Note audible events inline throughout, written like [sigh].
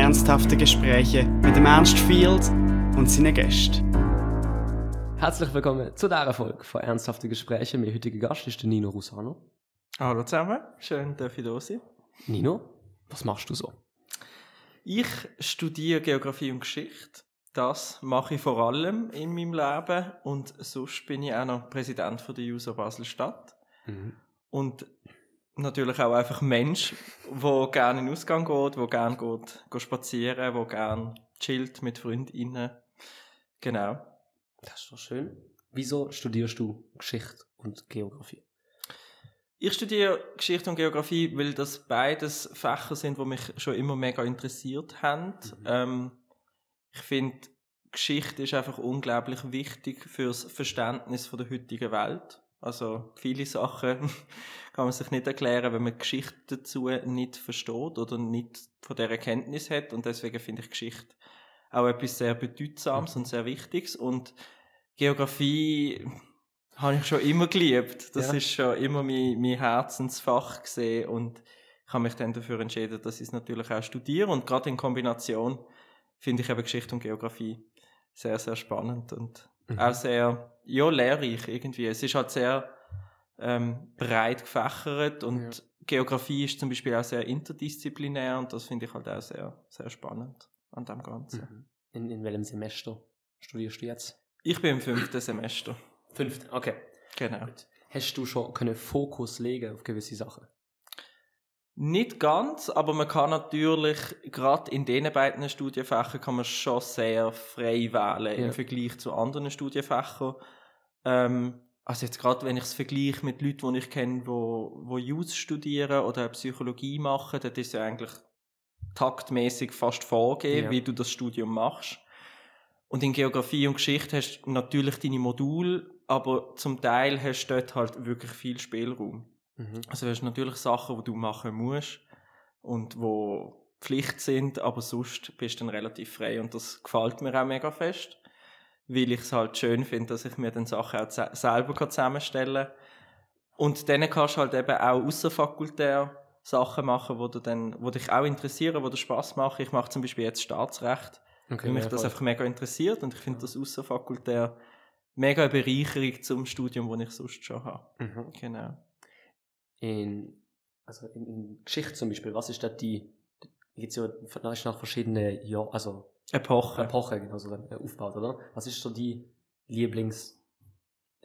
Ernsthafte Gespräche mit dem Ernst Field und seinen Gästen. Herzlich willkommen zu dieser Folge von Ernsthafte Gespräche. Mein heutiger Gast ist der Nino Rusano. Hallo zusammen, schön, dass ich da sein. Nino, was machst du so? Ich studiere Geografie und Geschichte. Das mache ich vor allem in meinem Leben und sonst bin ich auch noch Präsident von der User Basel-Stadt. Mhm. Und natürlich auch einfach Mensch, der gerne in den Ausgang geht, der gerne geht, geht spazieren, der gerne chillt mit Freundinnen. Genau. Das ist doch schön. Wieso studierst du Geschichte und Geografie? Ich studiere Geschichte und Geografie, weil das beides Fächer sind, die mich schon immer mega interessiert haben. Mhm. Ähm, ich finde, Geschichte ist einfach unglaublich wichtig fürs Verständnis von der heutigen Welt. Also viele Sachen [laughs] kann man sich nicht erklären, wenn man Geschichte dazu nicht versteht oder nicht von der Erkenntnis hat. Und deswegen finde ich Geschichte auch etwas sehr Bedeutsames und sehr Wichtiges. Und Geografie habe ich schon immer geliebt. Das ja. ist schon immer mein, mein Herzensfach gesehen und ich habe mich dann dafür entschieden, dass ich es natürlich auch studiere. Und gerade in Kombination finde ich eben Geschichte und Geografie sehr, sehr spannend und mhm. auch sehr, ja, lehrreich irgendwie. Es ist halt sehr ähm, breit gefächert und ja. Geografie ist zum Beispiel auch sehr interdisziplinär und das finde ich halt auch sehr, sehr spannend an dem Ganzen. Mhm. In, in welchem Semester studierst du jetzt? Ich bin im fünften Semester. Fünften, okay. Genau. Hast du schon können Fokus legen auf gewisse Sachen? Nicht ganz, aber man kann natürlich, gerade in diesen beiden Studienfächern kann man schon sehr frei wählen ja. im Vergleich zu anderen Studienfächern. Ähm, also jetzt gerade, wenn ich es vergleiche mit Leuten, die ich kenne, wo, wo Jus studieren oder Psychologie machen, dann ist ja eigentlich taktmäßig fast vorgegeben, ja. wie du das Studium machst. Und in Geografie und Geschichte hast du natürlich deine Module, aber zum Teil hast du dort halt wirklich viel Spielraum. Mhm. Also du hast natürlich Sachen, die du machen musst und wo Pflicht sind, aber sonst bist du dann relativ frei und das gefällt mir auch mega fest, weil ich es halt schön finde, dass ich mir dann Sachen auch selber zusammenstellen kann. Und dann kannst du halt eben auch außerfakultär Sachen machen, wo, du dann, wo dich auch interessieren, wo dir Spaß machen. Ich mache zum Beispiel jetzt Staatsrecht Okay, weil mich das einfach mega interessiert und ich finde das außerfakultär mega eine Bereicherung zum Studium, das ich sonst schon habe. Mhm. Genau. In, also in, in, Geschichte zum Beispiel, was ist da die, gibt es ja nach verschiedenen Jahren, also Epochen. Epochen, genau, so aufgebaut, oder? Was ist so die Lieblings-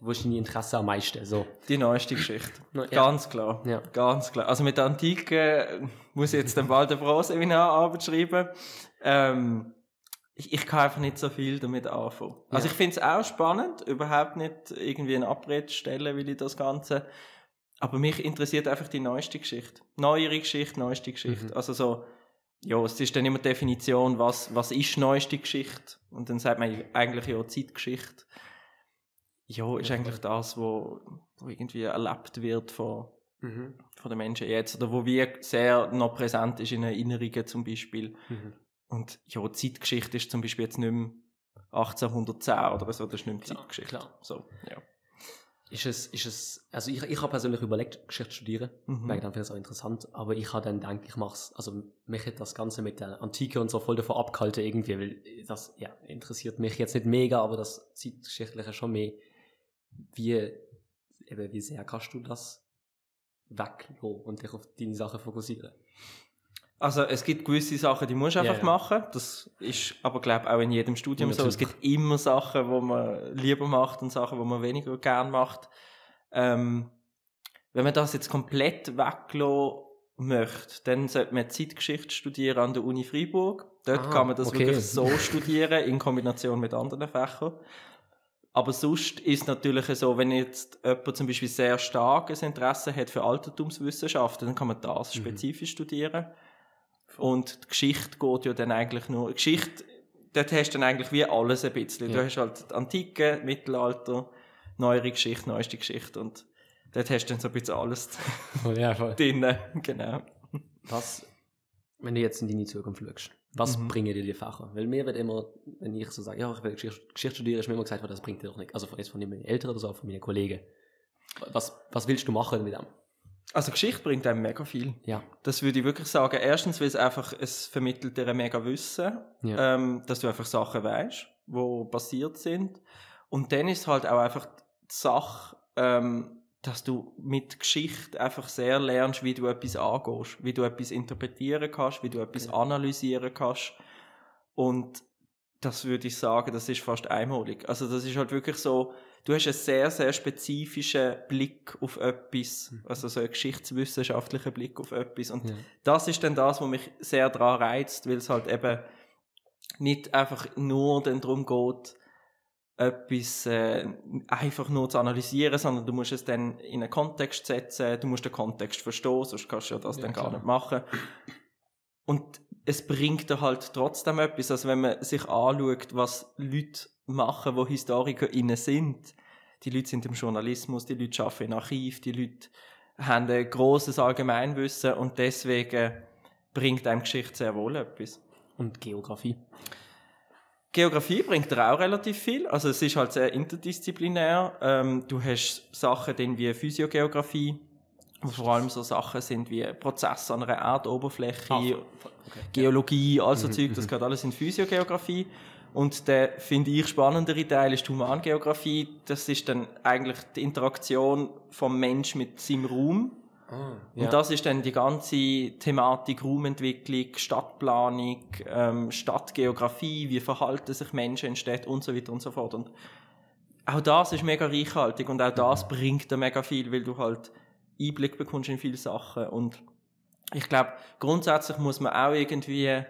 wo ist dein Interesse am meisten? So. Die neueste Geschichte. ja. Ganz klar. Ja. Ganz klar. Also mit der Antike muss ich jetzt dann bald eine Bronzeseminararbeit schreiben. Ähm, ich, ich kann einfach nicht so viel damit anfangen. Ja. Also ich finde es auch spannend, überhaupt nicht irgendwie eine Abrede stellen will ich das Ganze. Aber mich interessiert einfach die neueste Geschichte. Neuere Geschichte, neueste Geschichte. Mhm. Also so, ja, es ist dann immer die Definition, was, was ist neueste Geschichte? Und dann sagt man eigentlich ja Zeitgeschichte. Ja, ist eigentlich das, wo, wo irgendwie erlebt wird von, mhm. von den Menschen jetzt. Oder wo wie sehr noch präsent ist in Erinnerungen zum Beispiel. Mhm. Und ja, Zeitgeschichte ist zum Beispiel jetzt nicht mehr 1810 oder so, das ist nicht mehr klar, Zeitgeschichte. Klar. So, ja. Ist es, ist es, also ich, ich habe persönlich überlegt, Geschichte zu studieren, mhm. weil ich dann finde es auch interessant, aber ich habe dann gedacht, ich mache es, also mich hat das Ganze mit der Antike und so voll davon abgehalten irgendwie, weil das, ja, interessiert mich jetzt nicht mega, aber das Zeitgeschichtliche schon mehr, wie, eben, wie sehr kannst du das weglassen und dich auf deine Sachen fokussieren? Also es gibt gewisse Sachen, die musst du einfach yeah, machen. Das ist aber glaube auch in jedem Studium ja, so. Es gibt immer Sachen, wo man lieber macht und Sachen, wo man weniger gern macht. Ähm, wenn man das jetzt komplett weglassen möchte, dann sollte man Zeitgeschichte studieren an der Uni Freiburg. Dort ah, kann man das okay. wirklich [laughs] so studieren in Kombination mit anderen Fächern. Aber sonst ist es natürlich so, wenn jetzt jemand zum Beispiel sehr starkes Interesse hat für Altertumswissenschaften, dann kann man das mhm. spezifisch studieren. Und die Geschichte geht ja dann eigentlich nur, Geschichte, dort hast du dann eigentlich wie alles ein bisschen. Ja. Du hast halt die Antike, Mittelalter, neuere Geschichte, neueste Geschichte und dort hast du dann so ein bisschen alles [laughs] oh, ja, drin. Genau. Was, wenn du jetzt in deine Zukunft schaust, was mhm. bringen dir die Fächer? Weil mir wird immer, wenn ich so sage, ja, ich will Geschichte, Geschichte studieren, ist mir immer gesagt, das bringt dir doch nichts. Also jetzt von meinen Eltern oder so, von meinen Kollegen. Was, was willst du machen mit dem? Also Geschichte bringt einem mega viel. Ja. Das würde ich wirklich sagen. Erstens, weil es einfach, es vermittelt dir ein mega Wissen, Ja. ähm, dass du einfach Sachen weißt, wo passiert sind. Und dann ist halt auch einfach die Sache, ähm, dass du mit Geschichte einfach sehr lernst, wie du etwas angehst, wie du etwas interpretieren kannst, wie du etwas Okay. analysieren kannst. Und das würde ich sagen, das ist fast einmalig. Also das ist halt wirklich so, du hast einen sehr, sehr spezifischen Blick auf etwas, also so einen geschichtswissenschaftlichen Blick auf etwas. Und Ja. das ist dann das, was mich sehr daran reizt, weil es halt eben nicht einfach nur dann darum geht, etwas äh, einfach nur zu analysieren, sondern du musst es dann in einen Kontext setzen, du musst den Kontext verstehen, sonst kannst du ja das Ja, dann gar klar. nicht machen. Und es bringt dir halt trotzdem etwas, also wenn man sich anschaut, was Leute machen, die HistorikerInnen sind. Die Leute sind im Journalismus, die Leute arbeiten im Archiv, die Leute haben ein grosses Allgemeinwissen und deswegen bringt einem Geschichte sehr wohl etwas. Und Geografie. Geografie bringt dir auch relativ viel. Also es ist halt sehr interdisziplinär. Ähm, du hast Sachen drin wie Physiogeografie, wo vor allem so Sachen sind wie Prozesse an einer Erdoberfläche, Ah, okay. Geologie, all so Zeug, das geht alles in Physiogeografie. Und der, finde ich, spannendere Teil ist die Humangeografie. Das ist dann eigentlich die Interaktion vom Mensch mit seinem Raum. Ah, Und das ist dann die ganze Thematik Raumentwicklung, Stadtplanung, ähm, Stadtgeografie, wie verhalten sich Menschen in Städten und so weiter und so fort. Und auch das ist mega reichhaltig und auch das bringt dir mega viel, weil du halt Einblick bekommst in viele Sachen. Und ich glaube, grundsätzlich muss man auch irgendwie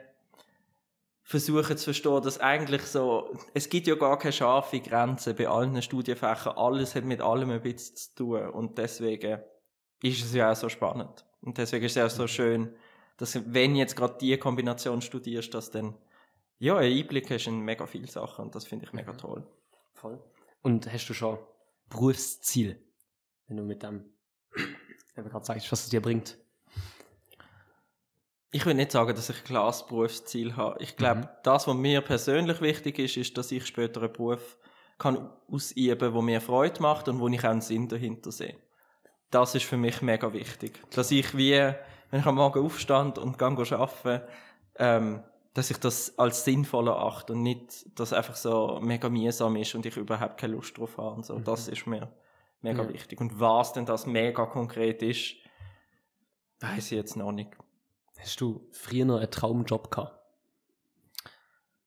versuchen zu verstehen, dass eigentlich so, es gibt ja gar keine scharfe Grenze bei allen Studienfächern. Alles hat mit allem ein bisschen zu tun. Und deswegen ist es ja auch so spannend. Und deswegen ist es auch so schön, dass wenn jetzt gerade die Kombination studierst, dass dann ja, einen Einblick hast in mega viele Sachen und das finde ich mega toll. Voll. Und hast du schon Berufsziel, wenn du mit dem, [clears throat] wenn du gerade sagst, was es dir bringt? Ich will nicht sagen, dass ich ein klares Berufsziel habe. Ich glaube, Mhm. das, was mir persönlich wichtig ist, ist, dass ich später einen Beruf kann ausüben, wo mir Freude macht und wo ich auch einen Sinn dahinter sehe. Das ist für mich mega wichtig. Dass ich wie, wenn ich am Morgen aufstand und gehe arbeiten, ähm, dass ich das als sinnvoll erachte und nicht, dass es einfach so mega mühsam ist und ich überhaupt keine Lust drauf habe und so. Das ist mir mega Ja. wichtig. Und was denn das mega konkret ist, weiß ich jetzt noch nicht. Hast du früher noch einen Traumjob gehabt?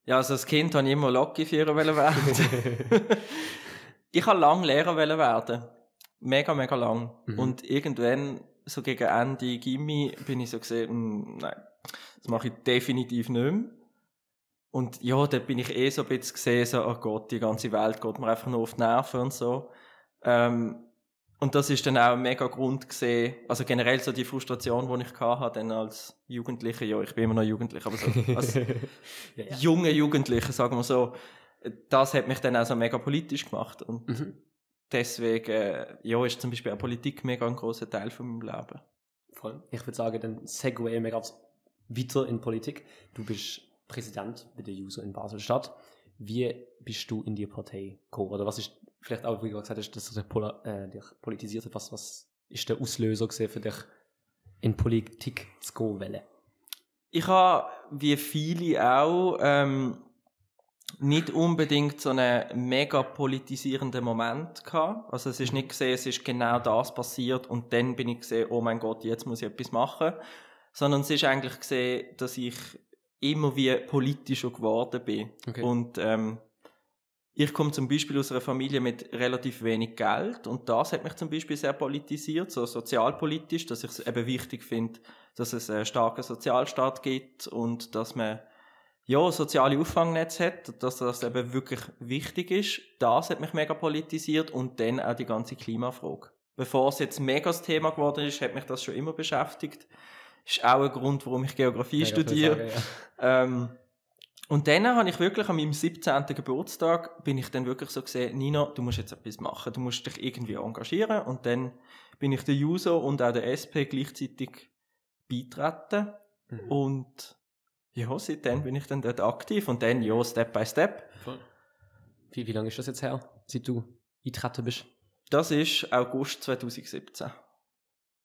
Ja, also als Kind wollte ich immer Lokführer werden. [laughs] ich wollte lange Lehrer werden. Mega, mega lang. Mhm. Und irgendwann, so gegen Ende Gimmi, bin ich so gesehen, «Hm, nein, das mache ich definitiv nicht mehr. Und ja, da bin ich eh so ein bisschen gesehen, so, oh Gott, die ganze Welt geht mir einfach nur auf die Nerven und so. Ähm, und das ist dann auch ein mega Grund gesehen, also generell so die Frustration, die ich hatte, dann als Jugendlicher, ja, ich bin immer noch Jugendlich, aber so, als [laughs] ja, junge Jugendliche, sagen wir so, das hat mich dann auch so mega politisch gemacht. Und Mhm. deswegen, äh, ja, ist zum Beispiel auch Politik mega ein großer Teil von meinem Leben. Voll. Ich würde sagen, dann wir ganz weiter in Politik. Du bist Präsident bei der User in Basel-Stadt. Wie bist du in die Partei gekommen? Oder was ist, vielleicht auch, wie du gesagt hast, dass du dich, pola- äh, dich politisiert hat, was, was ist der Auslöser für dich, in Politik zu gehen? Ich habe, wie viele auch, ähm, nicht unbedingt so einen mega politisierenden Moment gehabt. Also es ist nicht gesehen, es ist genau das passiert und dann bin ich gesehen, oh mein Gott, jetzt muss ich etwas machen. Sondern es ist eigentlich gesehen, dass ich immer wie politischer geworden bin. Okay. Und ähm, ich komme zum Beispiel aus einer Familie mit relativ wenig Geld und das hat mich zum Beispiel sehr politisiert, so sozialpolitisch, dass ich es eben wichtig finde, dass es einen starken Sozialstaat gibt und dass man ja, soziale Auffangnetz hat, dass das eben wirklich wichtig ist. Das hat mich mega politisiert und dann auch die ganze Klimafrage. Bevor es jetzt mega das Thema geworden ist, hat mich das schon immer beschäftigt. Ist auch ein Grund, warum ich Geografie viel studiere. sagen, ja. Ähm, und dann habe ich wirklich an meinem 17. Geburtstag, bin ich dann wirklich so gesehen, Nino, du musst jetzt etwas machen, du musst dich irgendwie engagieren. Und dann bin ich der Juso und auch der SP gleichzeitig beitreten. Mhm. Und ja, seitdem bin ich dann dort aktiv und dann, ja, Step by Step. Wie, wie lange ist das jetzt her, seit du eingetreten bist? Das ist August 2017.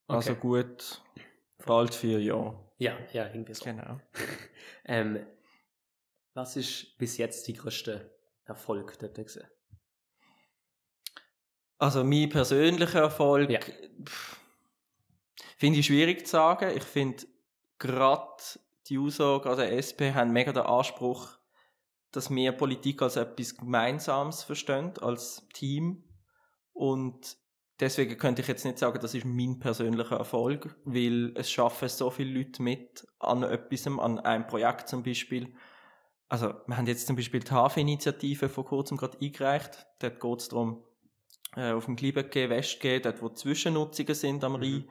Also gut, bald vier Jahre. Ja, ja, irgendwie so. Genau. [laughs] Ähm, was ist bis jetzt die größte Erfolg dort gewesen? Also mein persönlicher Erfolg Ja. finde ich schwierig zu sagen. Ich finde gerade die USO, gerade der SP, haben mega den Anspruch, dass wir Politik als etwas Gemeinsames verstehen, als Team. Und deswegen könnte ich jetzt nicht sagen, das ist mein persönlicher Erfolg, weil es schaffen so viele Leute mit an etwas, an einem Projekt zum Beispiel. Also, wir haben jetzt zum Beispiel die Hafeninitiative vor kurzem gerade eingereicht. Dort geht es darum, äh, auf dem Gliebergeh, Westgeh, dort wo Zwischennutzungen sind am Rhein.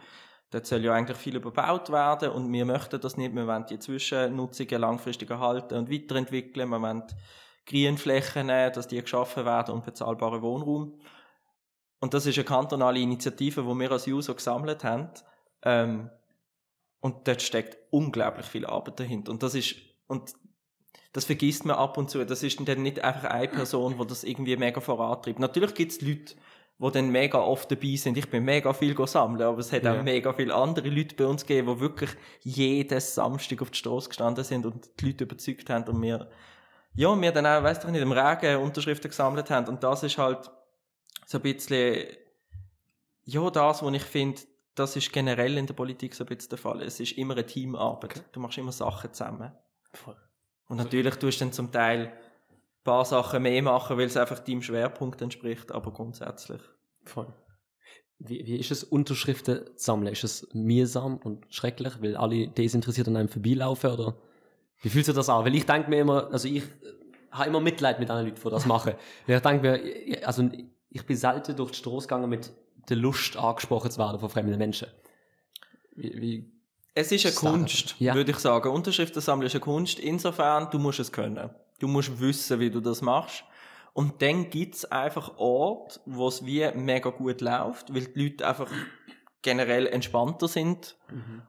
Dort soll ja eigentlich viel überbaut werden und wir möchten das nicht. Wir wollen die Zwischennutzungen langfristig erhalten und weiterentwickeln. Wir wollen Grünflächen, dass die geschaffen werden und bezahlbaren Wohnraum. Und das ist eine kantonale Initiative, die wir als User gesammelt haben. Ähm, und dort steckt unglaublich viel Arbeit dahinter. Und das ist, und das vergisst man ab und zu. Das ist dann nicht einfach eine Person, die das irgendwie mega vorantreibt. Natürlich gibt es Leute, die dann mega oft dabei sind. Ich bin mega viel sammeln, aber es hat Ja. auch mega viele andere Leute bei uns gegeben, die wirklich jeden Samstag auf der Straße gestanden sind und die Leute überzeugt haben und wir, ja, wir dann auch, weißt du nicht, im Regen Unterschriften gesammelt haben. Und das ist halt so ein bisschen, ja, das, was ich finde, das ist generell in der Politik so ein bisschen der Fall. Es ist immer eine Teamarbeit. Du machst immer Sachen zusammen. Voll. Und natürlich tust du dann zum Teil ein paar Sachen mehr machen, weil es einfach deinem Schwerpunkt entspricht, aber grundsätzlich. Voll. Wie, wie ist es, Unterschriften zu sammeln? Ist es mühsam und schrecklich, weil alle desinteressiert an einem vorbeilaufen? Oder wie fühlt sich das an? Weil ich denke mir immer, also ich äh, habe immer Mitleid mit anderen Leuten, die das machen. [laughs] Ich denke mir, ich- also ich bin selten durch die Straße gegangen mit der Lust angesprochen zu werden von fremden Menschen. Wie, wie Es ist eine Sachen. Kunst, Ja. würde ich sagen. Unterschriften sammeln ist eine Kunst. Insofern, du musst es können. Du musst wissen, wie du das machst. Und dann gibt es einfach Orte, wo es wie mega gut läuft, weil die Leute einfach generell entspannter sind.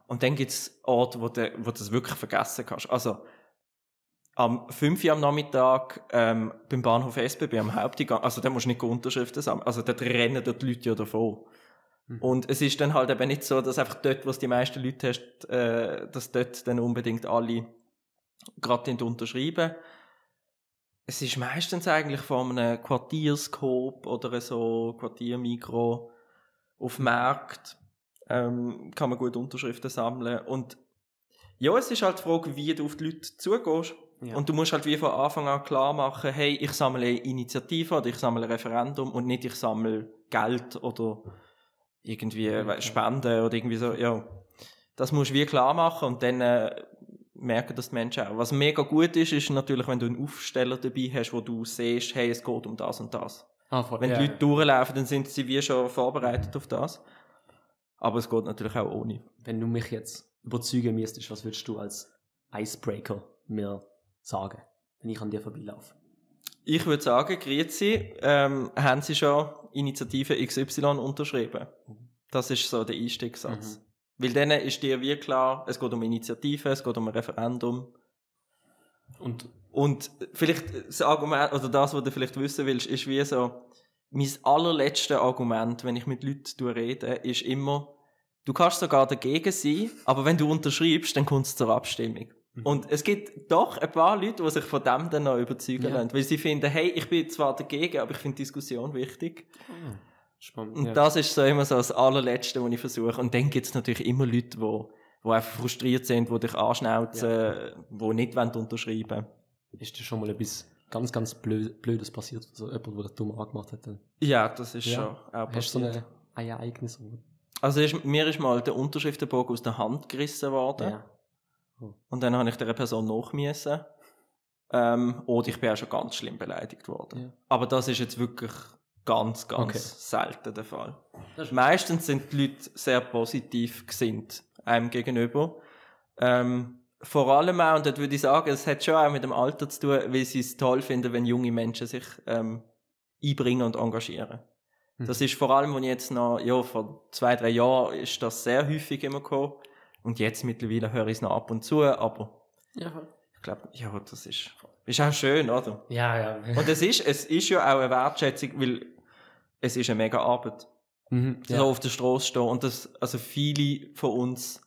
Und dann gibt es Orte, wo du, wo du das wirklich vergessen kannst. Also, am 5 Uhr am Nachmittag ähm, beim Bahnhof SBB am Haupteingang, also da musst du nicht Unterschriften sammeln, also dort rennen dort die Leute ja davon. Und es ist dann halt eben nicht so, dass einfach dort, wo es die meisten Leute hast, äh, dass dort dann unbedingt alle gerade unterschreiben. Es ist meistens eigentlich von einem Quartierskop oder so Quartiermikro auf dem Markt ähm, kann man gut Unterschriften sammeln und ja, es ist halt die Frage, wie du auf die Leute zugehst. Ja. Und du musst halt wie von Anfang an klar machen, hey, ich sammle eine Initiative oder ich sammle ein Referendum und nicht ich sammle Geld oder irgendwie Okay. Spenden oder irgendwie so, ja. Das musst du wie klar machen und dann äh, merken das die Menschen auch. Was mega gut ist, ist natürlich, wenn du einen Aufsteller dabei hast, wo du siehst, hey, es geht um das und das. ah. Wenn ja. die Leute durchlaufen, dann sind sie wie schon vorbereitet auf das. Aber es geht natürlich auch ohne. Wenn du mich jetzt überzeugen müsstest, was würdest du als Icebreaker mir sagen, wenn ich an dir vorbeilaufe? Ich würde sagen, Grüezi, ähm, haben Sie schon Initiative XY unterschrieben? Das ist so der Einstiegssatz. Weil dann ist dir wie klar, es geht um Initiative, es geht um ein Referendum. Und Und vielleicht das Argument, oder das, was du vielleicht wissen willst, ist wie so, mein allerletztes Argument, wenn ich mit Leuten rede, ist immer, du kannst sogar dagegen sein, aber wenn du unterschreibst, dann kommt es zur Abstimmung. Und es gibt doch ein paar Leute, die sich von dem dann noch überzeugen Ja. lassen, weil sie finden, hey, ich bin zwar dagegen, aber ich finde Diskussion wichtig. spannend. Und ja. das ist so immer so das allerletzte, was ich versuche. Und dann gibt es natürlich immer Leute, die, die einfach frustriert sind, die dich anschnauzen, die nicht unterschreiben wollen. Ist dir schon mal etwas ganz, ganz Blöd, Blödes passiert? So jemand, der das dumm angemacht hat? Dann? Ja, das ist Ja. schon auch Hast du so passiert. eine, ein Ereignis? Also ist, mir ist mal der Unterschriftenbogen aus der Hand gerissen worden. Ja. Und dann habe ich der Person nachmüssen. Ähm, oder ich bin auch schon ganz schlimm beleidigt worden. Ja. Aber das ist jetzt wirklich ganz, ganz Okay. selten der Fall. Das ist- Meistens sind die Leute sehr positiv gesinnt einem gegenüber. Ähm, vor allem auch, und dort würde ich sagen, es hat schon auch mit dem Alter zu tun, weil sie es toll finden, wenn junge Menschen sich ähm, einbringen und engagieren. Mhm. Das ist vor allem, wenn ich jetzt noch, ja, vor zwei, drei Jahren ist das sehr häufig immer gekommen. Und jetzt mittlerweile höre ich es noch ab und zu, aber Ja, ich glaube, ja, das ist, ist auch schön, oder? ja. ja. Und es ist, es ist ja auch eine Wertschätzung, weil es ist eine mega Arbeit. Mhm, ja. So auf der Straße stehen. Und das, also viele von uns,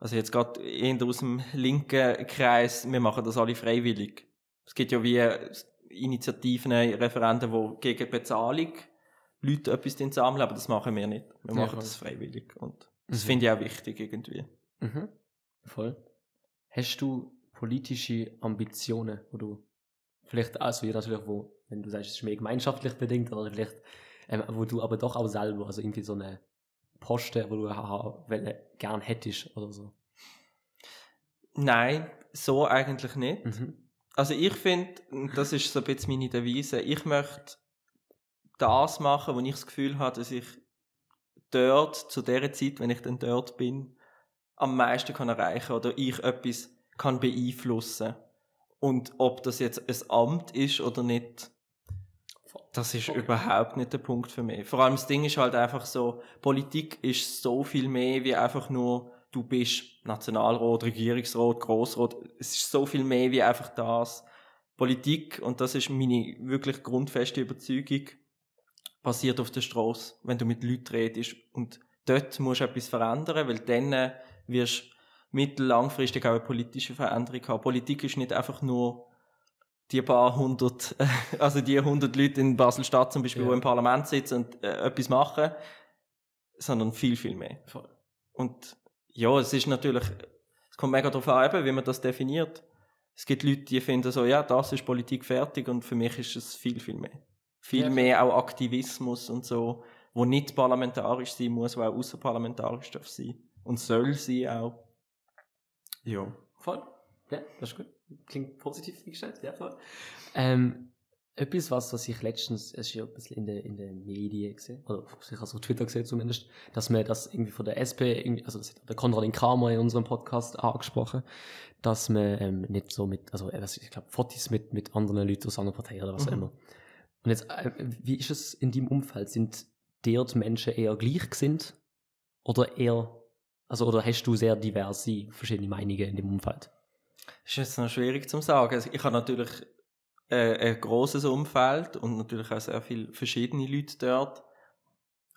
also jetzt gerade eher aus dem linken Kreis, wir machen das alle freiwillig. Es gibt ja wie Initiativen, Referenten, die gegen Bezahlung Leute etwas sammeln, aber das machen wir nicht. Wir machen ja, das freiwillig. Und das mhm. finde ich auch wichtig irgendwie. Mhm. Voll. Hast du politische Ambitionen, wo du vielleicht, also natürlich, wo, wenn du sagst, es ist mehr gemeinschaftlich bedingt, oder vielleicht, ähm, wo du aber doch auch selber, also irgendwie so eine Posten, wo du haha, gern hättest oder so? Nein, so eigentlich nicht. Mhm. Also ich finde, das ist so ein bisschen meine Devise, ich möchte das machen, wo ich das Gefühl habe, dass ich dort, zu der Zeit, wenn ich dann dort bin, am meisten kann erreichen oder ich etwas kann beeinflussen. Und ob das jetzt ein Amt ist oder nicht, das ist okay. überhaupt nicht der Punkt für mich. Vor allem das Ding ist halt einfach so, Politik ist so viel mehr wie einfach nur, du bist Nationalrat, Regierungsrat, Grossrat. Es ist so viel mehr wie einfach das. Politik, und das ist meine wirklich grundfeste Überzeugung, passiert auf der Straße, wenn du mit Leuten redest. Und dort musst du etwas verändern, weil dann wirst du mittellangfristig auch eine politische Veränderung haben. Politik ist nicht einfach nur die paar hundert, [laughs] also die hundert Leute in Basel-Stadt zum Beispiel, ja. die im Parlament sitzen und äh, etwas machen, sondern viel, viel mehr. Voll. Und ja, es ist natürlich, es kommt mega darauf an, wie man das definiert. Es gibt Leute, die finden so, ja, das ist Politik fertig und für mich ist es viel, viel mehr viel ja. mehr auch Aktivismus und so, wo nicht parlamentarisch sein muss, wo auch außerparlamentarisch darf sein und soll sein auch. Ja. Voll. Ja, das ist gut. Klingt positiv gestellt, ja, voll. Ähm, etwas, was, was ich letztens, es ist ja ein bisschen in den in der Medien gesehen, oder ich habe es auf Twitter gesehen zumindest, dass man das irgendwie von der SP, also das hat der Konradin Kramer in unserem Podcast angesprochen, dass man ähm, nicht so mit, also ich glaube, Fotos mit, mit anderen Leuten aus anderen Parteien oder was auch mhm. immer, und jetzt, äh, wie ist es in deinem Umfeld? Sind dort Menschen eher gleich sind oder eher, also oder hast du sehr diverse verschiedene Meinungen in dem Umfeld? Das ist jetzt noch schwierig zu sagen. Also ich habe natürlich äh, ein großes Umfeld und natürlich auch sehr viele verschiedene Leute dort.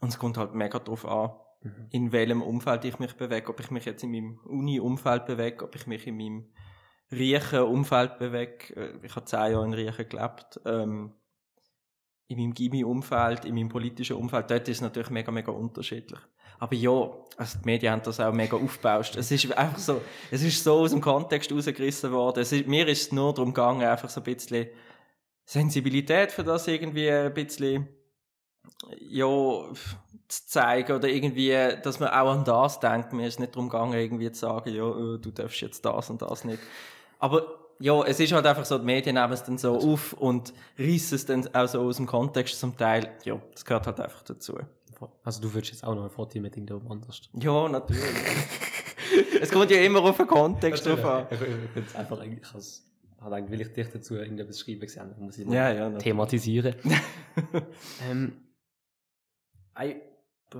Und es kommt halt mega darauf an, mhm. in welchem Umfeld ich mich bewege. Ob ich mich jetzt in meinem Uni-Umfeld bewege, ob ich mich in meinem reichen Umfeld bewege. Äh, ich habe zehn Jahre in Riechen gelebt. Ähm, in meinem Gimmi-Umfeld, in meinem politischen Umfeld, dort ist es natürlich mega, mega unterschiedlich. Aber ja, also die Medien haben das auch mega aufgebaut. Es ist einfach so, es ist so aus dem Kontext rausgerissen worden. Ist, mir ist es nur darum gegangen, einfach so ein bisschen Sensibilität für das irgendwie ein bisschen, ja, zu zeigen oder irgendwie, dass man auch an das denkt. Mir ist es nicht darum gegangen, irgendwie zu sagen, ja, äh, du darfst jetzt das und das nicht. Aber ja, es ist halt einfach so, die Medien nehmen es dann so auf und reissen es dann auch so aus dem Kontext zum Teil. Ja, das gehört halt einfach dazu. Also du würdest jetzt auch noch ein Foto mit irgendjemand anders? Ja, natürlich. [laughs] es kommt ja immer auf den Kontext drauf an. Ich, ich, ich einfach eigentlich als hat eigentlich, will ich dich dazu irgendetwas schreiben gesehen, muss ich ja, ja, thematisieren. [laughs] ähm, eine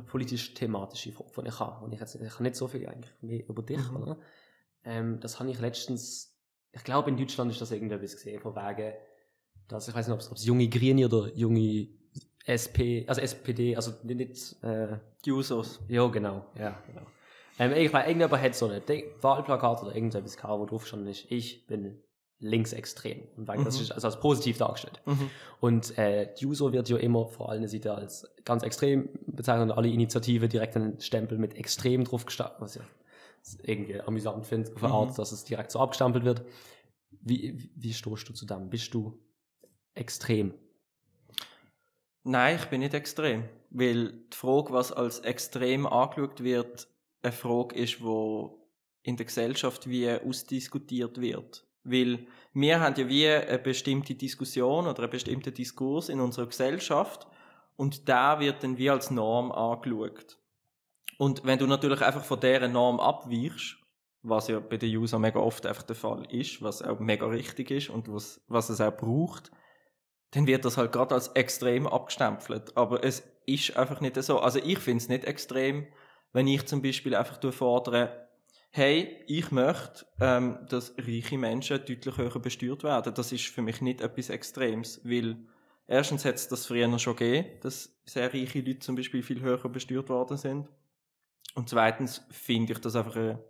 politisch-thematische Frage, die ich habe, und ich, jetzt, ich habe nicht so viel eigentlich mehr über dich, mhm. oder? Ähm, das habe ich letztens ich glaube, in Deutschland ist das irgendetwas gesehen, von wegen, dass, ich weiß nicht, ob es junge Grüne oder junge SP, also SPD, also nicht, äh, Jusos. Ja, genau, ja, genau. Ähm, ich weiß, irgendjemand hat so eine Wahlplakat oder irgendetwas gehabt, wo drauf schon ist, ich bin linksextrem. Und weil mhm. das ist also als positiv dargestellt. Mhm. Und äh, die Juso wird ja immer vor allem Seite als ganz extrem bezeichnet und alle Initiativen direkt einen Stempel mit extrem drauf gestanden, was ja irgendwie amüsant finde, Art, mhm. dass es direkt so abgestempelt wird. Wie, wie, wie stehst du zu dem? Bist du extrem? Nein, ich bin nicht extrem. Weil die Frage, was als extrem angeschaut wird, eine Frage ist, wo in der Gesellschaft wie ausdiskutiert wird. Weil wir haben ja wie eine bestimmte Diskussion oder einen bestimmten Diskurs in unserer Gesellschaft und da wird dann wie als Norm angeschaut. Und wenn du natürlich einfach von dieser Norm abweichst, was ja bei den Usern mega oft einfach der Fall ist, was auch mega richtig ist und was, was es auch braucht, dann wird das halt gerade als extrem abgestempelt. Aber es ist einfach nicht so. Also ich finde es nicht extrem, wenn ich zum Beispiel einfach fordere, hey, ich möchte, ähm, dass reiche Menschen deutlich höher besteuert werden. Das ist für mich nicht etwas Extremes, weil Erstens hat es das früher schon gegeben, dass sehr reiche Leute zum Beispiel viel höher besteuert worden sind. Und zweitens finde ich das einfach eine,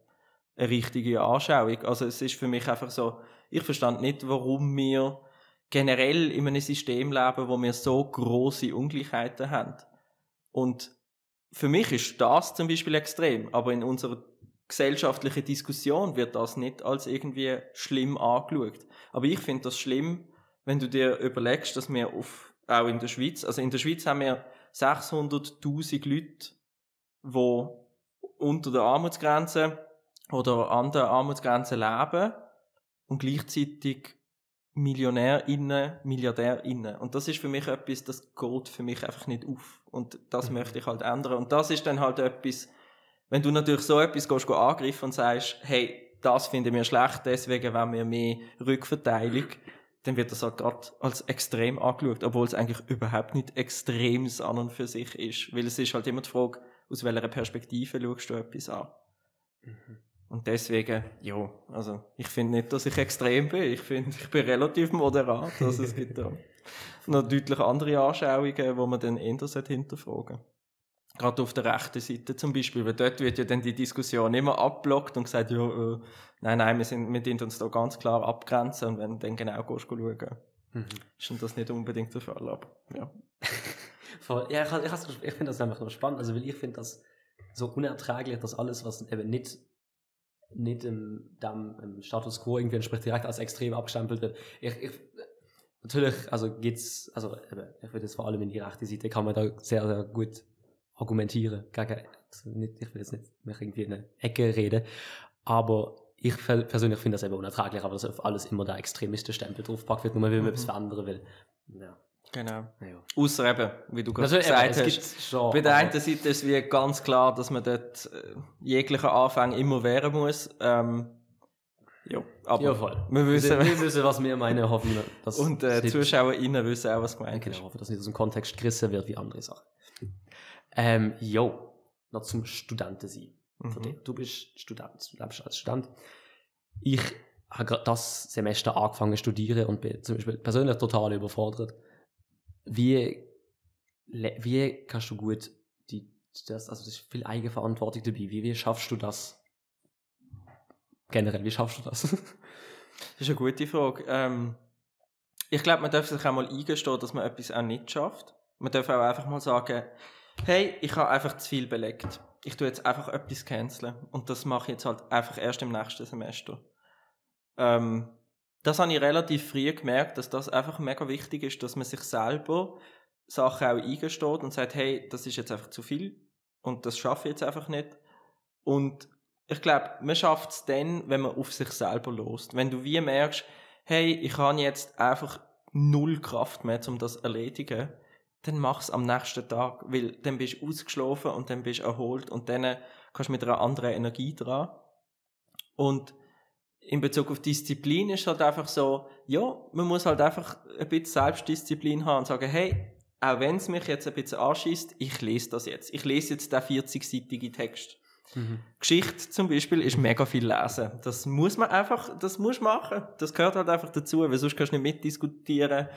eine richtige Anschauung. Also es ist für mich einfach so, ich verstand nicht, warum wir generell in einem System leben, wo wir so große Ungleichheiten haben. Und für mich ist das zum Beispiel extrem, aber in unserer gesellschaftlichen Diskussion wird das nicht als irgendwie schlimm angeschaut. Aber ich finde das schlimm, wenn du dir überlegst, dass wir auf, auch in der Schweiz, also in der Schweiz haben wir 600.000 Leute, die unter der Armutsgrenze oder an der Armutsgrenze leben und gleichzeitig MillionärInnen, MilliardärInnen. Und das ist für mich etwas, das geht für mich einfach nicht auf. Und das mhm. möchte ich halt ändern. Und das ist dann halt etwas, wenn du natürlich so etwas gehst, angreifen und sagst, hey, das finden wir schlecht, deswegen wollen wir mehr Rückverteilung, dann wird das halt gerade als extrem angeschaut, obwohl es eigentlich überhaupt nicht extremes an und für sich ist. Weil es ist halt immer die Frage, aus welcher Perspektive schaust du etwas an. Mhm. Und deswegen, ja, also ich finde nicht, dass ich extrem bin. Ich finde, ich bin relativ moderat. Also es gibt da [laughs] noch deutlich andere Anschauungen, wo man dann eher hinterfragen Gerade auf der rechten Seite zum Beispiel, weil dort wird ja dann die Diskussion immer abblockt und gesagt, ja, äh, nein, nein, wir, sind, wir uns da ganz klar abgrenzen und wenn du dann genau gehst, schauen, mhm. ist das nicht unbedingt der Fall, aber ja. [laughs] ja, ich, ich, ich finde das einfach noch spannend, also weil ich finde das so unerträglich, dass alles, was eben nicht nicht im, dem, im Status quo irgendwie entspricht, direkt als extrem abgestempelt wird. Ich, ich, natürlich, also geht's, also ich würde jetzt vor allem in die rechte Seite kann man da sehr, sehr gut argumentieren gegen, also nicht, ich will jetzt nicht mich irgendwie in eine Ecke reden, aber ich persönlich finde das eben unerträglich, aber dass auf alles immer der extremiste Stempel draufpackt wird, nur weil man mhm. etwas verändern will. Ja. Genau. Ja. Außer eben, wie du gerade gesagt eben, hast, schon, bei der einen Seite ist es wie ganz klar, dass man dort äh, jeglichen Anfang immer wehren muss. Ähm, ja, aber ja, voll. Wir wissen, wir wissen, was wir meinen, hoffen. Dass [laughs] und äh, ZuschauerInnen wissen auch, was gemeint genau, ist. Genau, hoffen, dass nicht aus dem Kontext gerissen wird wie andere Sachen. Ähm, jo, noch zum Studentensein. Mhm. Du bist Student, du lebst als Student. Ich habe gerade das Semester angefangen zu studieren und bin zum Beispiel persönlich total überfordert wie, wie kannst du gut die, das, also das ist viel Eigenverantwortung dabei. Wie, wie schaffst du das? Generell, wie schaffst du das? [laughs] das ist eine gute Frage. Ähm, ich glaube, man darf sich auch mal eingestehen, dass man etwas auch nicht schafft. Man darf auch einfach mal sagen, hey, ich habe einfach zu viel belegt. Ich tue jetzt einfach etwas canceln. Und das mache ich jetzt halt einfach erst im nächsten Semester. Ähm, das habe ich relativ früh gemerkt, dass das einfach mega wichtig ist, dass man sich selber Sachen auch eingesteht und sagt, hey, das ist jetzt einfach zu viel und das schaffe ich jetzt einfach nicht. Und ich glaube, man schafft es dann, wenn man auf sich selber lost. Wenn du wie merkst, hey, ich habe jetzt einfach null Kraft mehr, um das zu erledigen, dann mach es am nächsten Tag, weil dann bist du ausgeschlafen und dann bist du erholt und dann kannst du mit einer anderen Energie dran. Und in Bezug auf Disziplin ist halt einfach so, ja, man muss halt einfach ein bisschen Selbstdisziplin haben und sagen, hey, auch wenn es mich jetzt ein bisschen anschießt, ich lese das jetzt. Ich lese jetzt den 40-seitige Text. Mhm. Geschichte zum Beispiel ist mega viel lesen. Das muss man einfach, das muss machen. Das gehört halt einfach dazu, weil sonst kannst du nicht mitdiskutieren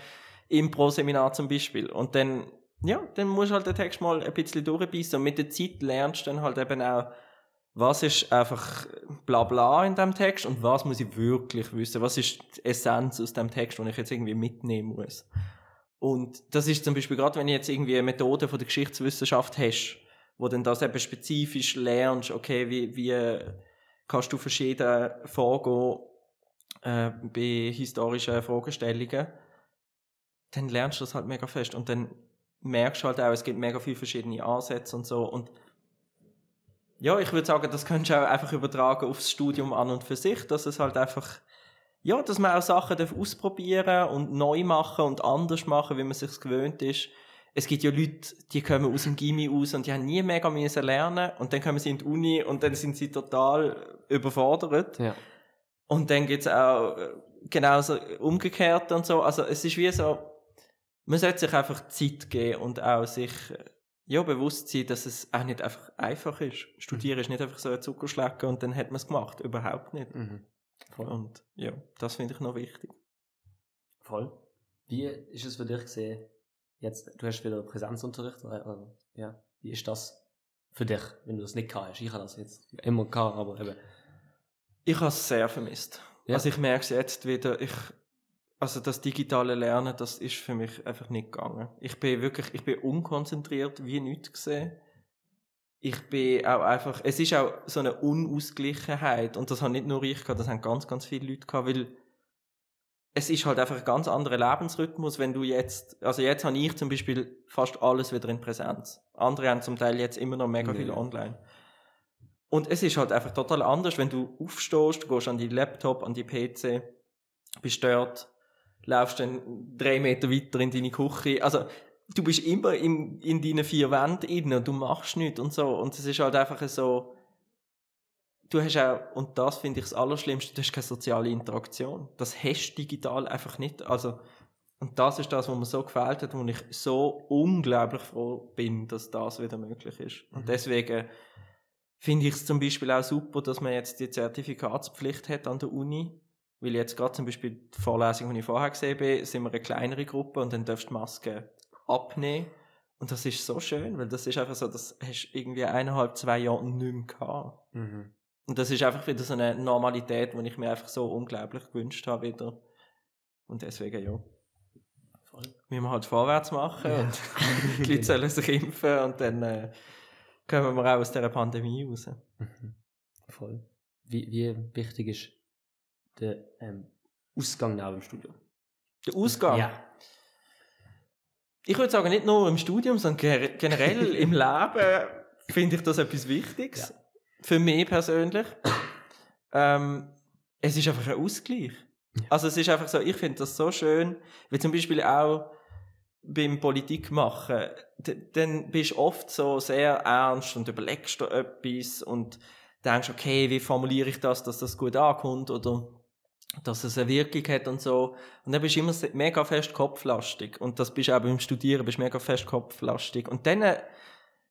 im Pro-Seminar zum Beispiel. Und dann, ja, dann musst du halt den Text mal ein bisschen durchbeissen und mit der Zeit lernst du dann halt eben auch was ist einfach bla bla in dem Text und was muss ich wirklich wissen? Was ist die Essenz aus dem Text, den ich jetzt irgendwie mitnehmen muss? Und das ist zum Beispiel gerade, wenn ich jetzt irgendwie eine Methode von der Geschichtswissenschaft hast, wo dann das eben spezifisch lernst, okay, wie, wie kannst du verschiedene vorgehen äh, bei historischen Fragestellungen, dann lernst du das halt mega fest und dann merkst du halt auch, es gibt mega viele verschiedene Ansätze und so und ja, ich würde sagen, das könntest du auch einfach übertragen aufs Studium an und für sich, dass es halt einfach, ja, dass man auch Sachen ausprobieren und neu machen und anders machen, wie man sich gewöhnt ist. Es gibt ja Leute, die kommen aus dem Gimmi aus und die haben nie mega müssen lernen und dann kommen sie in die Uni und dann sind sie total überfordert. Ja. Und dann gibt es auch äh, genauso umgekehrt und so. Also es ist wie so, man sollte sich einfach Zeit geben und auch sich ja, bewusst sein, dass es auch nicht einfach einfach ist. Studieren mhm. ist nicht einfach so ein Zuckerschlecken und dann hat man es gemacht. Überhaupt nicht. Mhm. Und ja, das finde ich noch wichtig. Voll. Wie ist es für dich gesehen? Jetzt, du hast wieder Präsenzunterricht, oder, ja. Wie ist das für dich, wenn du das nicht hast? Ich habe das jetzt immer gehabt, aber eben. Ich habe es sehr vermisst. Ja. Also ich merke es jetzt wieder, ich, also das digitale Lernen, das ist für mich einfach nicht gegangen. Ich bin wirklich, ich bin unkonzentriert, wie nichts gesehen. Ich bin auch einfach, es ist auch so eine Unausgleichheit und das haben nicht nur ich gehabt, das haben ganz, ganz viele Leute gehabt, weil es ist halt einfach ein ganz anderer Lebensrhythmus, wenn du jetzt, also jetzt habe ich zum Beispiel fast alles wieder in Präsenz. Andere haben zum Teil jetzt immer noch mega nee. viel online. Und es ist halt einfach total anders, wenn du aufstehst, gehst an die Laptop, an die PC, bist dort, laufst dann drei Meter weiter in deine Küche. Also, du bist immer in, in deinen vier Wänden innen und du machst nichts und so. Und es ist halt einfach so, du hast auch, und das finde ich das Allerschlimmste, du hast keine soziale Interaktion. Das hast du digital einfach nicht. Also, und das ist das, was mir so gefällt hat, wo ich so unglaublich froh bin, dass das wieder möglich ist. Und mhm. deswegen finde ich es zum Beispiel auch super, dass man jetzt die Zertifikatspflicht hat an der Uni. Weil jetzt gerade zum Beispiel die Vorlesung, die ich vorher gesehen habe, sind wir eine kleinere Gruppe und dann darfst du die Maske abnehmen. Und das ist so schön, weil das ist einfach so, das hast du irgendwie eineinhalb, zwei Jahre nicht mehr gehabt. Mhm. Und das ist einfach wieder so eine Normalität, die ich mir einfach so unglaublich gewünscht habe wieder. Und deswegen, ja. Voll. Müssen wir halt vorwärts machen ja. und [laughs] die Leute sollen sich impfen und dann äh, kommen wir auch aus dieser Pandemie raus. Mhm. Voll. Wie, wie wichtig ist der ähm, Ausgang nach dem Studium? Der Ausgang? Ja. Ich würde sagen, nicht nur im Studium, sondern generell [laughs] im Leben finde ich das etwas Wichtiges. Ja für mich persönlich. Ähm, es ist einfach ein Ausgleich. Ja. Also es ist einfach so, ich finde das so schön, wie zum Beispiel auch beim Politik machen, dann bist du oft so sehr ernst und überlegst du etwas und denkst, okay, wie formuliere ich das, dass das gut ankommt oder dass es eine Wirkung hat und so. Und dann bist du immer mega fest kopflastig. Und das bist du auch beim Studieren, bist mega fest kopflastig. Und dann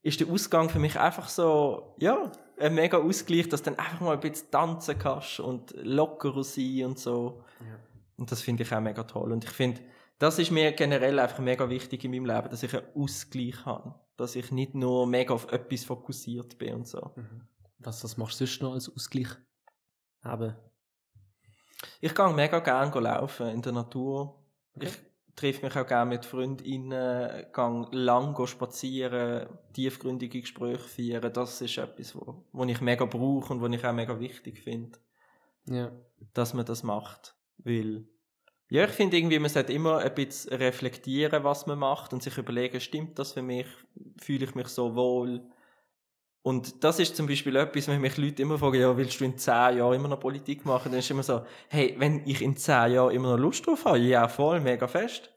ist der Ausgang für mich einfach so, ja, ein mega Ausgleich, dass du dann einfach mal ein bisschen tanzen kannst und lockerer sein und so. Ja. Und das finde ich auch mega toll. Und ich finde, das ist mir generell einfach mega wichtig in meinem Leben, dass ich einen Ausgleich habe. Dass ich nicht nur mega auf etwas fokussiert bin und so. Mhm. Was, was machst du sonst noch als Ausgleich? Haben? Ich gehe mega gerne laufen in der Natur. Okay. Ich treffe mich auch gerne mit Freundinnen, gehe lang spazieren, tiefgründige Gespräche führen. Das ist etwas, wo, wo ich mega brauche und wo ich auch mega wichtig finde. Ja. Dass man das macht. Weil, ja, ich finde irgendwie, man sollte immer ein bisschen reflektieren, was man macht und sich überlegen, stimmt das für mich? Fühle ich mich so wohl? Und das ist zum Beispiel etwas, wenn mich Leute immer fragen, ja, willst du in zehn Jahren immer noch Politik machen? Dann ist immer so, hey, wenn ich in zehn Jahren immer noch Lust drauf habe, ja, voll, mega fest.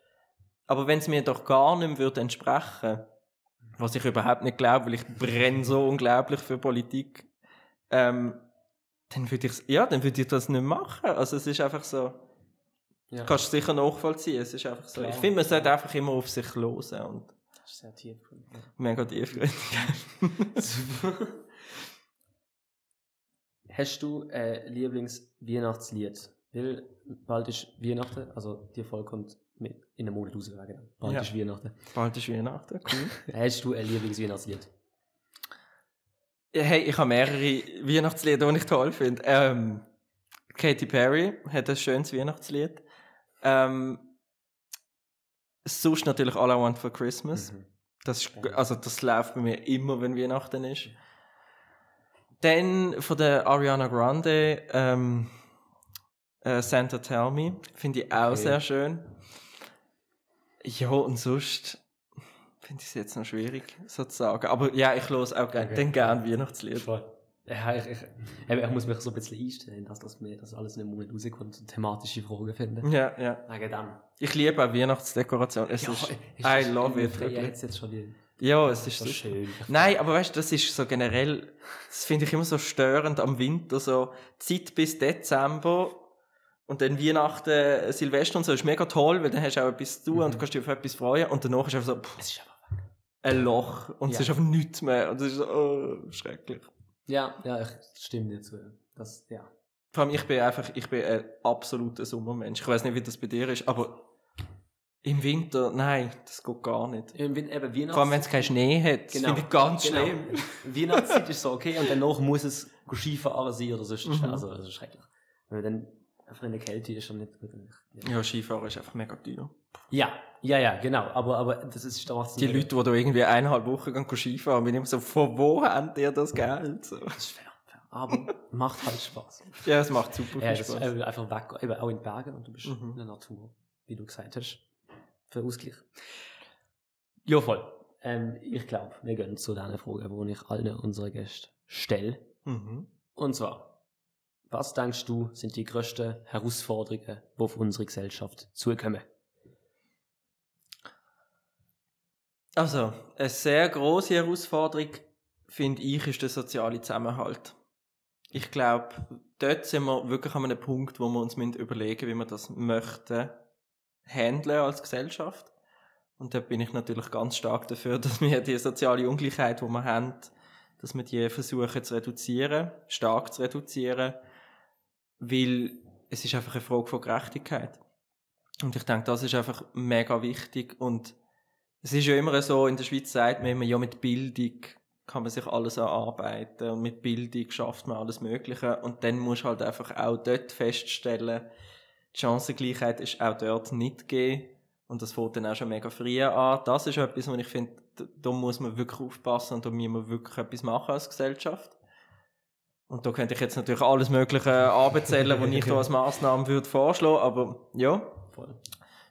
Aber wenn es mir doch gar nicht mehr würde entsprechen, was ich überhaupt nicht glaube, weil ich brenne so unglaublich für Politik, ähm, dann würde ich, ja, dann würde ich das nicht machen. Also es ist einfach so, ja. kannst du sicher nachvollziehen, es ist einfach so. Klar. Ich finde, man sollte einfach immer auf sich hören und sehr tiefgründig. Mega tiefgründig. Super. [laughs] Hast du ein Lieblings-Weihnachtslied? Weil bald ist Weihnachten, also die Folge kommt mit in einem Monat raus. Bald ja. ist Weihnachten. Bald ist Weihnachten, cool. [laughs] Hast du ein Lieblings-Weihnachtslied? Hey, ich habe mehrere Weihnachtslieder, die ich toll finde. Ähm, Katy Perry hat ein schönes Weihnachtslied. Ähm, Sonst natürlich All I Want for Christmas. Mhm. Das, ist, also das läuft bei mir immer, wenn Weihnachten ist. Dann von der Ariana Grande ähm, äh, Santa Tell Me. Finde ich auch okay. sehr schön. Ja, und sonst finde ich es jetzt noch schwierig, sozusagen. Aber ja, ich los auch gerne okay. gern Weihnachtslied. Voll. Ja, ich, ich, ich, muss mich so ein bisschen einstellen, dass, dass mir das alles in einem Monat rauskommt und thematische Fragen finden. Ja, ja. Wegen dann. Ich liebe auch Weihnachtsdekoration. Es ja, ist, I love it. Jetzt, jetzt schon die, ja, es ist so schön. Nein, aber weißt du, das ist so generell, das finde ich immer so störend am Winter, so Zeit bis Dezember und dann Weihnachten, Silvester und so ist mega toll, weil dann hast du auch etwas zu tun mhm. und du kannst dich auf etwas freuen und danach ist einfach so, pff, es ist einfach ein Loch und ja. es ist einfach nichts mehr und es ist so, oh, schrecklich. Ja, ja, ich stimme dir zu. Das, ja. Vor allem, ich bin einfach, ich bin ein absoluter Sommermensch. Ich weiß nicht, wie das bei dir ist, aber Im Winter, nein, das geht gar nicht. Im Win eben Vor allem, wenn es keinen Schnee hat. Das Genau. finde ich ganz Genau. schlimm. [laughs] Weihnachtszeit ist so okay und danach muss es Skifahren sein oder sonst. Mhm. Also, das ist schrecklich. Wenn man dann einfach in der Kälte ist und nicht gut. Ja. Ja, Skifahren ist einfach mega teuer. ja, ja, ja, genau. Aber, aber das ist macht's Die Leute, die da irgendwie eineinhalb Wochen gehen Skifahren, bin ich immer so, von wo habt ihr das Geld? So. Das ist fair, fair. Aber [laughs] macht halt Spaß. Ja, es macht super Ja, viel ist Spaß. eben einfach weg, eben auch in den Bergen und du bist Mhm. in der Natur, wie du gesagt hast. Für Ausgleich. Ja, voll. Ähm, ich glaube, wir gehen zu deiner Frage, die ich allen unseren Gästen stelle. Mhm. Und zwar, was denkst du, sind die grössten Herausforderungen, die auf unsere Gesellschaft zukommen? Also, eine sehr große Herausforderung, finde ich, ist der soziale Zusammenhalt. Ich glaube, dort sind wir wirklich an einem Punkt, wo wir uns müssen überlegen wie wir das möchten, handeln als Gesellschaft. Und da bin ich natürlich ganz stark dafür, [laughs] dass wir die soziale Ungleichheit, die wir haben, dass wir die versuchen zu reduzieren, stark zu reduzieren, weil es ist einfach eine Frage von Gerechtigkeit. Und ich denke, das ist einfach mega wichtig und es ist ja immer so, in der Schweiz sagt man immer, ja, mit Bildung kann man sich alles erarbeiten und mit Bildung schafft man alles Mögliche und dann muss halt einfach auch dort feststellen, die Chancengleichheit ist auch dort nicht gegeben und das fängt dann auch schon mega früh an. Das ist etwas, wo ich finde, da- muss man wirklich aufpassen und da müssen wir wirklich etwas machen als Gesellschaft. Und da könnte ich jetzt natürlich alles Mögliche anbezählen, was ich da als Massnahmen würde vorschlagen, aber ja, Voll.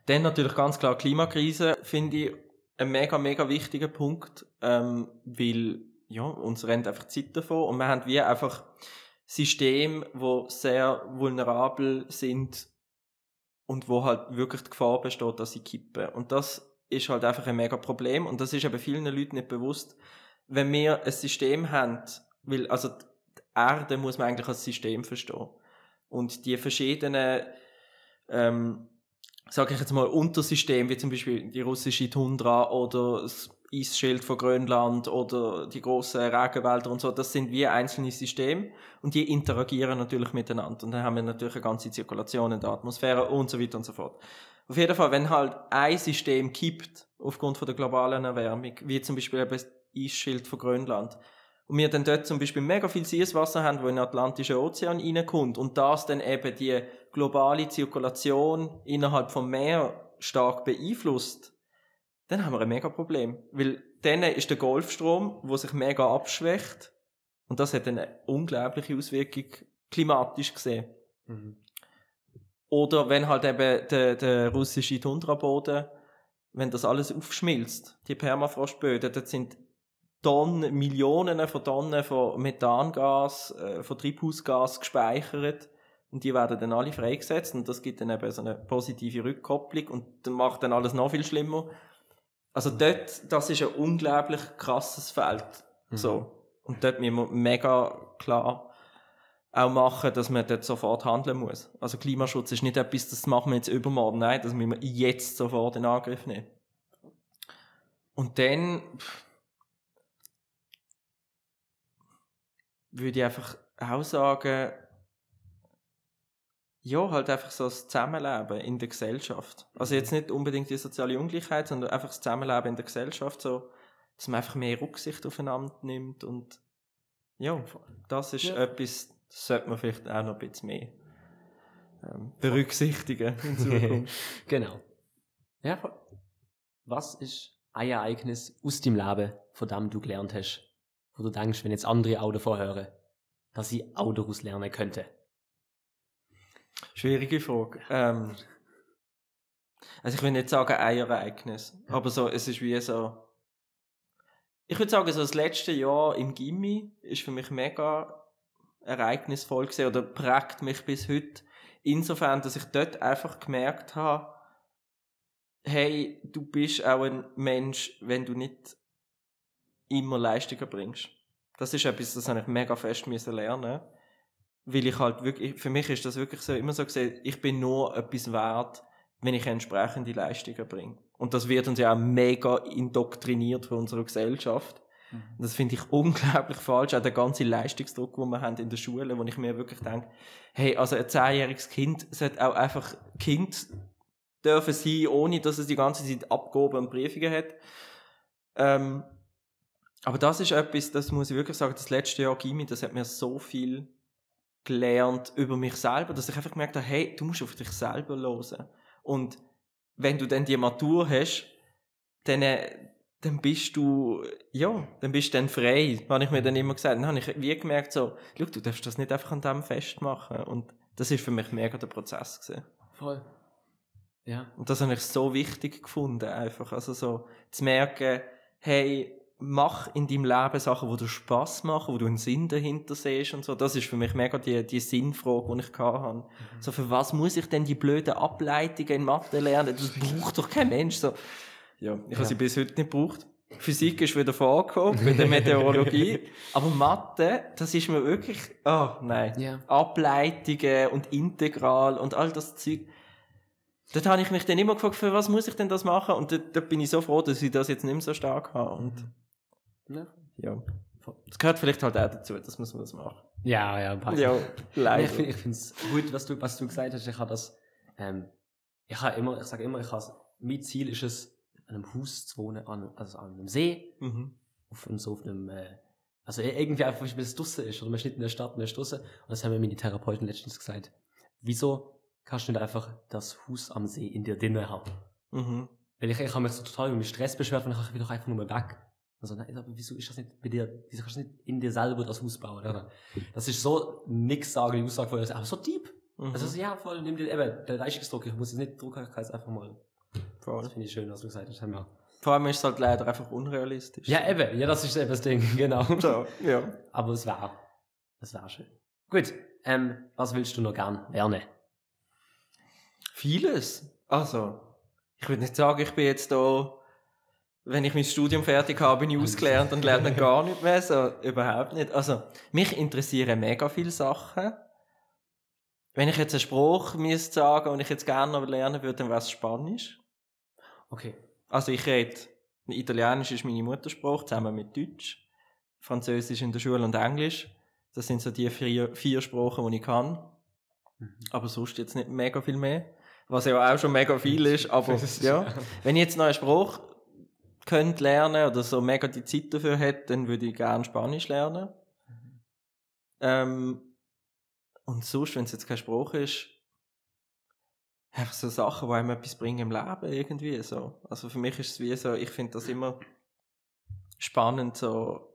dann natürlich ganz klar Klimakrise, finde ich ein mega, mega wichtiger Punkt, ähm, weil ja, uns rennt einfach Zeit davon und wir haben wie einfach Systeme, wo sehr vulnerabel sind und wo halt wirklich die Gefahr besteht, dass sie kippen. Und das ist halt einfach ein mega Problem und das ist eben vielen Leuten nicht bewusst, wenn wir ein System haben, weil also die Erde muss man eigentlich als System verstehen und die verschiedenen ähm, sage ich jetzt mal, Untersysteme, wie zum Beispiel die russische Tundra oder das Eisschild von Grönland oder die großen Regenwälder und so, das sind wie einzelne Systeme und die interagieren natürlich miteinander. Und dann haben wir natürlich eine ganze Zirkulation in der Atmosphäre und so weiter und so fort. Auf jeden Fall, wenn halt ein System kippt, aufgrund von der globalen Erwärmung, wie zum Beispiel eben das Eisschild von Grönland, und wir dann dort zum Beispiel mega viel Süßwasser haben, wo in den Atlantischen Ozean reinkommt und das dann eben die globale Zirkulation innerhalb vom Meer stark beeinflusst, dann haben wir ein mega Problem. Weil dann ist der Golfstrom, wo sich mega abschwächt und das hat eine unglaubliche Auswirkung klimatisch gesehen. Oder wenn halt eben der, der russische Tundraboden, wenn das alles aufschmilzt, die Permafrostböden, das sind Tonnen, Millionen von Tonnen von Methangas, äh, von Treibhausgas gespeichert und die werden dann alle freigesetzt und das gibt dann eben so eine positive Rückkopplung und dann macht dann alles noch viel schlimmer. Also dort, das ist ein unglaublich krasses Feld. So. Und dort müssen wir mega klar auch machen, dass man dort sofort handeln muss. Also Klimaschutz ist nicht etwas, das machen wir jetzt übermorgen. Nein, das müssen wir jetzt sofort in Angriff nehmen. Und dann pff, würde ich einfach auch sagen, ja, halt einfach so das Zusammenleben in der Gesellschaft. Also jetzt nicht unbedingt die soziale Ungleichheit, sondern einfach das Zusammenleben in der Gesellschaft, so, dass man einfach mehr Rücksicht aufeinander nimmt und ja, das ist Ja. etwas, das sollte man vielleicht auch noch ein bisschen mehr ähm, berücksichtigen in [laughs] Zukunft. Genau. Ja. Was ist ein Ereignis aus deinem Leben, von dem du gelernt hast, wo du denkst, wenn jetzt andere auch davon hören, dass sie auch daraus lernen könnten? Schwierige Frage. Ähm, also ich will nicht sagen ein Ereignis, aber so, es ist wie so. Ich würde sagen, so das letzte Jahr im Gimmi ist für mich mega ereignisvoll gewesen, oder prägt mich bis heute. Insofern, dass ich dort einfach gemerkt habe, hey, du bist auch ein Mensch, wenn du nicht immer Leistungen bringst. Das ist etwas, das habe ich mega fest müssen lernen weil ich halt wirklich, für mich ist das wirklich so, immer so gesehen, ich bin nur etwas wert, wenn ich entsprechende Leistungen bringe. Und das wird uns ja auch mega indoktriniert von unserer Gesellschaft. Und Das finde ich [laughs] unglaublich falsch, auch der ganze Leistungsdruck, den wir haben in der Schule, wo ich mir wirklich denke, hey, also ein zehnjähriges Kind sollte auch einfach Kind dürfen sein, ohne dass es die ganze Zeit Abgaben und Briefungen hat. Ähm, aber das ist etwas, das muss ich wirklich sagen, das letzte Jahr Gimmi, das hat mir so viel gelernt über mich selber, dass ich einfach gemerkt habe, hey, du musst auf dich selber hören. Und wenn du dann die Matur hast, dann, äh, dann bist du, ja, dann bist du dann frei, habe ich mir dann immer gesagt. Dann habe ich wie gemerkt, so, schau, du darfst das nicht einfach an dem festmachen. Und das ist für mich mega der Prozess gewesen. Voll. Ja. Und das habe ich so wichtig gefunden, einfach. Also so, zu merken, hey, mach in deinem Leben Sachen, wo du Spaß machen, wo du einen Sinn dahinter siehst und so. Das ist für mich mega die, die Sinnfrage, die ich hatte. Mhm. So, für was muss ich denn die blöden Ableitungen in Mathe lernen? Das braucht doch kein Mensch. So, ja, ich ja. habe sie bis heute nicht gebraucht. Physik ist wieder vorgekommen, [laughs] bei der Meteorologie. Aber Mathe, das ist mir wirklich, oh nein. Yeah. Ableitungen und Integral und all das Zeug. Dort habe ich mich dann immer gefragt, für was muss ich denn das machen? Und dort bin ich so froh, dass ich das jetzt nicht mehr so stark habe. Und ja. ja. Das gehört vielleicht halt auch dazu, dass man das machen. Ja, ja, passt. Ja, leider. Ich finde es gut, was du, was du gesagt hast. Ich habe das, ähm, ich habe immer, ich sage immer, ich habe, mein Ziel ist es, an einem Haus zu wohnen, an, also an einem See, mhm. auf, so auf einem, äh, also irgendwie einfach, weil es draussen ist, oder man ist nicht in der Stadt, man ist draussen. Und das haben mir meine Therapeuten letztens gesagt. Wieso kannst du nicht einfach das Haus am See in dir drinnen haben? Mhm. Weil ich, ich habe mich so total über Stress beschwert und ich will doch einfach nur mal weg. Also, nein, aber wieso ist das nicht bei dir, wieso kannst du nicht in dir selber das Haus bauen, oder? Das ist so nix sagen, die Aussage von dir, aber so deep. Mhm. Also, ja, voll, nimm dir, eben, der Leistungsdruck, ich muss es nicht drucken, ich kann es einfach mal Voll. Das finde ich schön, was du gesagt hast. Haben Vor allem ist es halt leider einfach unrealistisch. Ja, eben. Ja, das ist eben das Ding. [laughs] Genau. So, ja. Aber es wäre. Es wäre schön. Gut. Ähm, was willst du noch gern lernen? Vieles. Also, ich würde nicht sagen, ich bin jetzt da, wenn ich mein Studium fertig habe, bin ich ausgelernt und lerne [laughs] gar nicht mehr. So, überhaupt nicht. Also, mich interessieren mega viele Sachen. Wenn ich jetzt einen Spruch müsste sagen und ich jetzt gerne noch lernen würde, dann wäre es Spanisch. Okay. Also ich rede, Italienisch ist meine Muttersprache, zusammen mit Deutsch, Französisch in der Schule und Englisch. Das sind so die vier, vier Sprachen, die ich kann. Mhm. Aber sonst jetzt nicht mega viel mehr. Was ja auch schon mega viel ist, aber [laughs] ja. Wenn ich jetzt noch einen Spruch könnte lernen oder so mega die Zeit dafür hätte, dann würde ich gerne Spanisch lernen. Mhm. Ähm, und sonst, wenn es jetzt kein Spruch ist, einfach so Sachen, die einem etwas bringen im Leben irgendwie so. Also für mich ist es wie so, ich finde das immer spannend so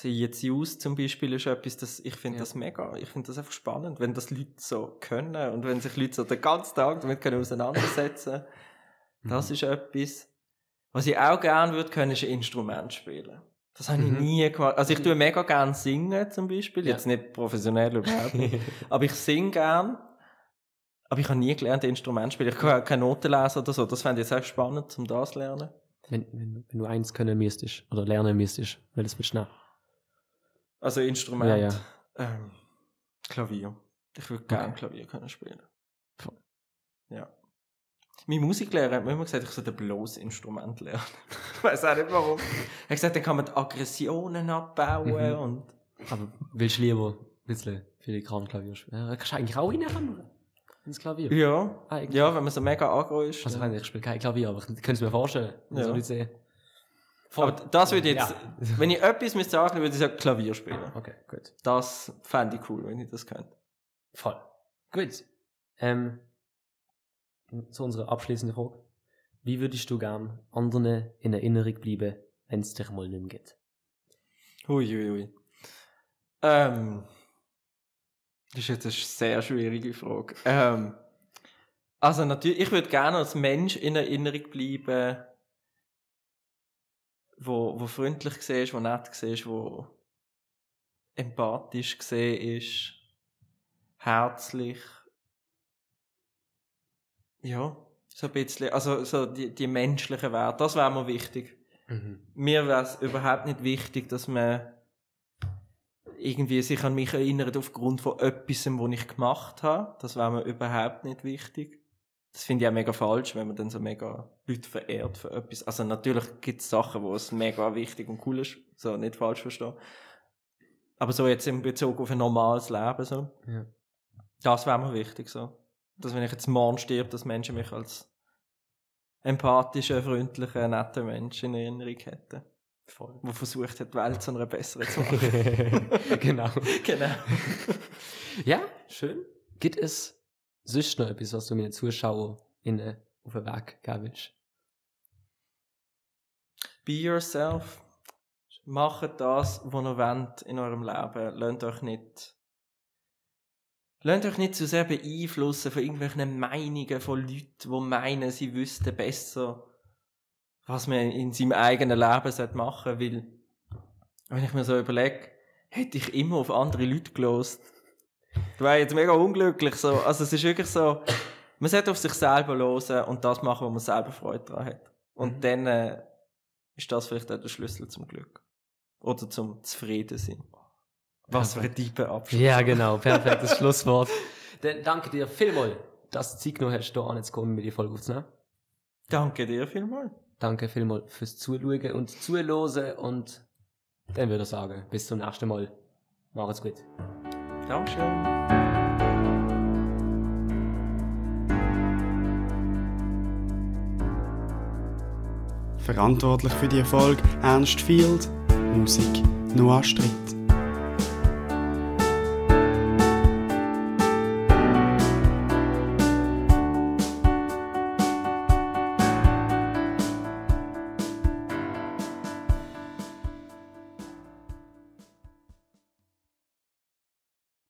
Sie jetzt Use zum Beispiel ist etwas, das, ich finde ja. das mega, ich finde das einfach spannend, wenn das Leute so können und wenn sich Leute so den ganzen Tag damit können auseinandersetzen. das mhm. ist etwas. Was ich auch gerne würde können, ist ein Instrument spielen. Das habe ich mhm. nie gemacht. Also ich tue mega gerne singen zum Beispiel, ja. jetzt nicht professionell überhaupt nicht, [laughs] aber ich singe gerne aber ich habe nie gelernt, Instrument spielen. Ich kann keine Noten lesen oder so. Das fände ich sehr spannend, um das zu lernen. Wenn, wenn, wenn du eins können müsstest oder lernen müsstest, welches willst du noch? Also Instrument. Ja, ja. Ähm, Klavier. Ich würde gerne okay. Klavier können spielen. Ja. Mein Musiklehrer hat mir immer gesagt, ich sollte bloß Instrument lernen. [laughs] ich weiß auch nicht warum. Er hat gesagt, dann kann man die Aggressionen abbauen mhm. und. Aber willst du lieber ein bisschen Filigran-Klavier spielen? Ja, kannst du eigentlich auch reinhämmern ins Klavier? Ja. Ah, ja, wenn man so mega aggro ist. Also, ja. ich spiele kein Klavier, aber ich könnte es mir vorstellen. Ja. So sehen. Aber das würde jetzt, ja. wenn ich etwas müsste sagen, würde ich sagen Klavier spielen. Okay, gut. Das fände ich cool, wenn ich das könnte. Voll. Gut. Ähm, zu unserer abschließenden Frage. Wie würdest du gern anderen in Erinnerung bleiben, wenn es dich mal nicht mehr geht? Hui, hui. Ähm, das ist jetzt eine sehr schwierige Frage. Ähm, also natürlich, ich würde gerne als Mensch in Erinnerung bleiben, wo, wo freundlich ist, wo nett ist, wo empathisch ist, herzlich. Ja, so ein bisschen, also so die, die menschlichen Werte, das wäre mir wichtig. Mhm. Mir wäre es überhaupt nicht wichtig, dass man irgendwie sich an mich erinnert aufgrund von etwas, was ich gemacht habe. Das wäre mir überhaupt nicht wichtig. Das finde ich auch mega falsch, wenn man dann so mega Leute verehrt für etwas. Also natürlich gibt es Sachen, wo es mega wichtig und cool ist. So, nicht falsch verstehen. Aber so jetzt in Bezug auf ein normales Leben, so. Ja. Das wäre mir wichtig, so. Dass wenn ich jetzt morgen stirb, dass Menschen mich als empathischen, freundlichen, netten Mensch in Erinnerung hätten. Voll. Der versucht hat, die Welt zu einer besseren zu machen. [laughs] genau. [laughs] genau. ja, schön. Gibt es sonst noch etwas, was du meinen ZuschauerInnen auf den Weg geben willst? Be yourself. Macht das, was ihr wollt in eurem Leben. Lasst euch nicht Lasst euch nicht zu sehr beeinflussen von irgendwelchen Meinungen von Leuten, die meinen, sie wüssten besser, was man in seinem eigenen Leben machen sollte. Weil, wenn ich mir so überlege, hätte ich immer auf andere Leute gelost. Du wärst jetzt mega unglücklich. So. Also es ist wirklich so, man sollte auf sich selber hören und das machen, wo man selber Freude daran hat. Und mhm. dann äh, ist das vielleicht auch der Schlüssel zum Glück. Oder zum Zufriedensein. Was für ein tiefer Abschluss. Ja, genau. Perfektes [laughs] Schlusswort. Dann danke dir vielmals, dass du Zeit genommen hast, hier anzukommen, mit die Folge aufzunehmen. Danke dir vielmals. Danke vielmals fürs Zuschauen und Zuhören und dann würde ich sagen, bis zum nächsten Mal. Macht's gut. Dankeschön. Verantwortlich für die Erfolg Ernst Field, Musik Noah Stritt.